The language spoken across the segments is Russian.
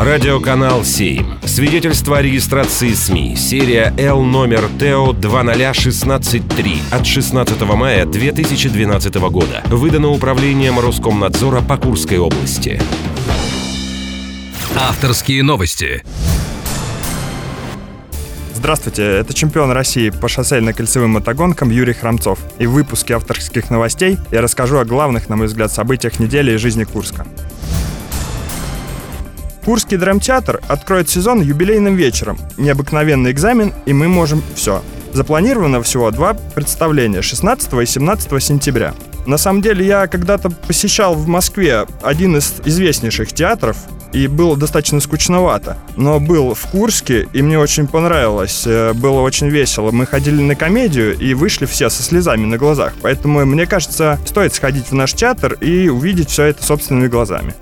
Радиоканал 7. Свидетельство о регистрации СМИ. Серия Л номер ТО 20163 от 16 мая 2012 года. Выдано управлением Роскомнадзора по Курской области. Авторские новости. Здравствуйте, это чемпион России по шоссейно-кольцевым мотогонкам Юрий Храмцов. И в выпуске авторских новостей я расскажу о главных, на мой взгляд, событиях недели и жизни Курска. Курский драмтеатр откроет сезон юбилейным вечером. Необыкновенный экзамен, и мы можем все. Запланировано всего два представления 16 и 17 сентября. На самом деле я когда-то посещал в Москве один из известнейших театров, и было достаточно скучновато. Но был в Курске, и мне очень понравилось. Э, было очень весело. Мы ходили на комедию и вышли все со слезами на глазах. Поэтому, мне кажется, стоит сходить в наш театр и увидеть все это собственными глазами.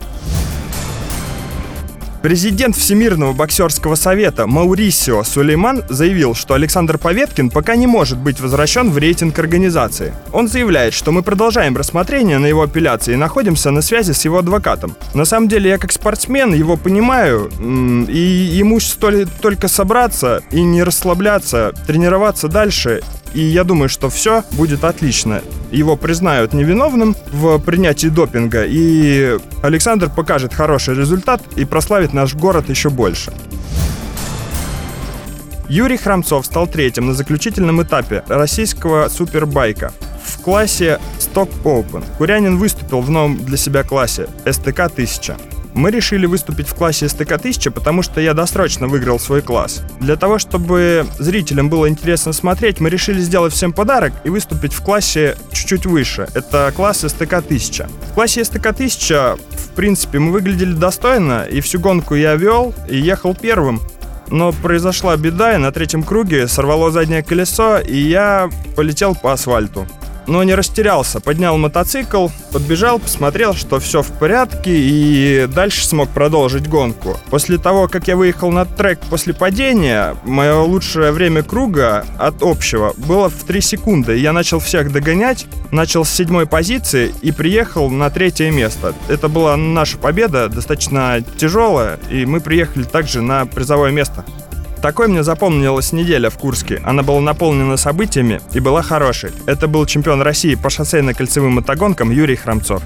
Президент Всемирного боксерского совета Маурисио Сулейман заявил, что Александр Поветкин пока не может быть возвращен в рейтинг организации. Он заявляет, что мы продолжаем рассмотрение на его апелляции и находимся на связи с его адвокатом. На самом деле, я как спортсмен его понимаю, и ему стоит только собраться и не расслабляться, тренироваться дальше и я думаю, что все будет отлично. Его признают невиновным в принятии допинга, и Александр покажет хороший результат и прославит наш город еще больше. Юрий Храмцов стал третьим на заключительном этапе российского супербайка в классе Stock Open. Курянин выступил в новом для себя классе STK 1000. Мы решили выступить в классе СТК-1000, потому что я досрочно выиграл свой класс. Для того, чтобы зрителям было интересно смотреть, мы решили сделать всем подарок и выступить в классе чуть-чуть выше. Это класс СТК-1000. В классе СТК-1000, в принципе, мы выглядели достойно, и всю гонку я вел и ехал первым. Но произошла беда, и на третьем круге сорвало заднее колесо, и я полетел по асфальту но не растерялся. Поднял мотоцикл, подбежал, посмотрел, что все в порядке и дальше смог продолжить гонку. После того, как я выехал на трек после падения, мое лучшее время круга от общего было в 3 секунды. Я начал всех догонять, начал с седьмой позиции и приехал на третье место. Это была наша победа, достаточно тяжелая, и мы приехали также на призовое место. Такой мне запомнилась неделя в Курске. Она была наполнена событиями и была хорошей. Это был чемпион России по шоссейно-кольцевым мотогонкам Юрий Храмцов.